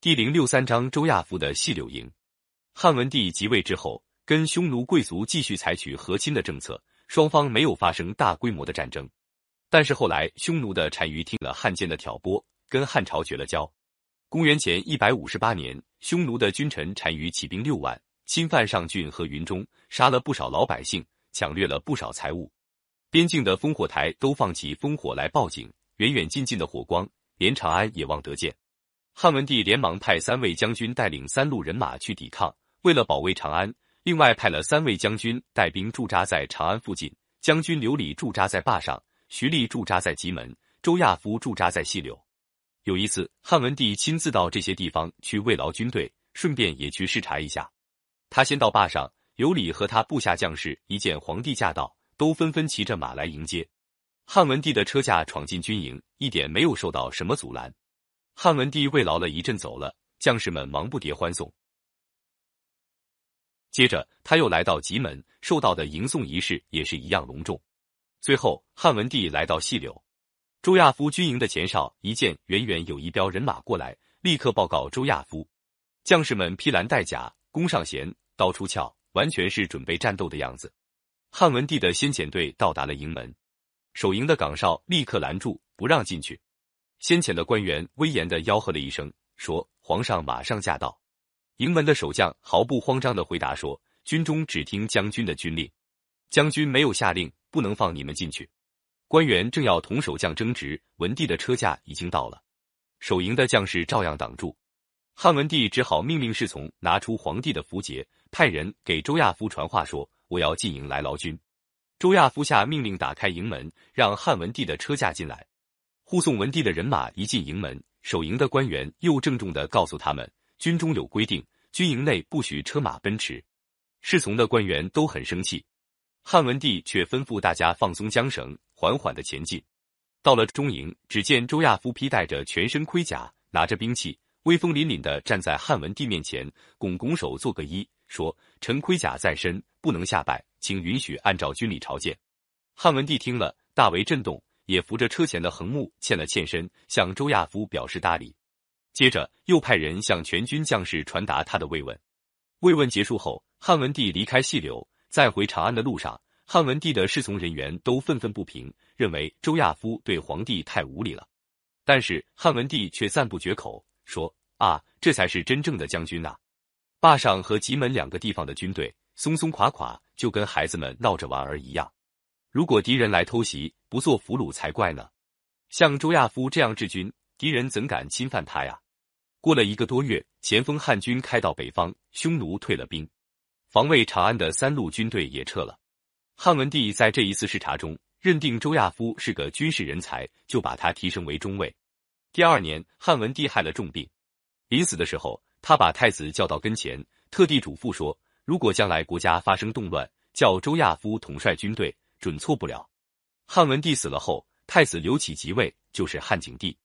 第零六三章周亚夫的细柳营。汉文帝即位之后，跟匈奴贵族继续采取和亲的政策，双方没有发生大规模的战争。但是后来，匈奴的单于听了汉奸的挑拨，跟汉朝绝了交。公元前一百五十八年，匈奴的君臣单于起兵六万，侵犯上郡和云中，杀了不少老百姓，抢掠了不少财物。边境的烽火台都放起烽火来报警，远远近近的火光，连长安也望得见。汉文帝连忙派三位将军带领三路人马去抵抗。为了保卫长安，另外派了三位将军带兵驻扎在长安附近。将军刘礼驻扎在坝上，徐厉驻扎在棘门，周亚夫驻扎在细柳。有一次，汉文帝亲自到这些地方去慰劳军队，顺便也去视察一下。他先到坝上，刘礼和他部下将士一见皇帝驾到，都纷纷骑着马来迎接。汉文帝的车驾闯进军营，一点没有受到什么阻拦。汉文帝慰劳了一阵走了，将士们忙不迭欢送。接着他又来到棘门，受到的迎送仪式也是一样隆重。最后汉文帝来到细柳，周亚夫军营的前哨一见远远有一彪人马过来，立刻报告周亚夫。将士们披蓝戴甲，弓上弦，刀出鞘，完全是准备战斗的样子。汉文帝的先遣队到达了营门，守营的岗哨立刻拦住，不让进去。先前的官员威严的吆喝了一声，说：“皇上马上驾到。”营门的守将毫不慌张的回答说：“军中只听将军的军令，将军没有下令，不能放你们进去。”官员正要同守将争执，文帝的车驾已经到了，守营的将士照样挡住。汉文帝只好命令侍从拿出皇帝的符节，派人给周亚夫传话说：“我要进营来劳军。”周亚夫下命令打开营门，让汉文帝的车驾进来。护送文帝的人马一进营门，守营的官员又郑重的告诉他们：军中有规定，军营内不许车马奔驰。侍从的官员都很生气，汉文帝却吩咐大家放松缰绳，缓缓的前进。到了中营，只见周亚夫披戴着全身盔甲，拿着兵器，威风凛凛的站在汉文帝面前，拱拱手做个揖，说：“臣盔甲在身，不能下拜，请允许按照军礼朝见。”汉文帝听了，大为震动。也扶着车前的横木欠了欠身，向周亚夫表示大礼。接着又派人向全军将士传达他的慰问。慰问结束后，汉文帝离开细柳，在回长安的路上，汉文帝的侍从人员都愤愤不平，认为周亚夫对皇帝太无礼了。但是汉文帝却赞不绝口，说：“啊，这才是真正的将军呐！坝上和棘门两个地方的军队松松垮垮，就跟孩子们闹着玩儿一样。”如果敌人来偷袭，不做俘虏才怪呢。像周亚夫这样治军，敌人怎敢侵犯他呀？过了一个多月，前锋汉军开到北方，匈奴退了兵，防卫长安的三路军队也撤了。汉文帝在这一次视察中，认定周亚夫是个军事人才，就把他提升为中尉。第二年，汉文帝害了重病，临死的时候，他把太子叫到跟前，特地嘱咐说：如果将来国家发生动乱，叫周亚夫统帅军队。准错不了。汉文帝死了后，太子刘启即位，就是汉景帝。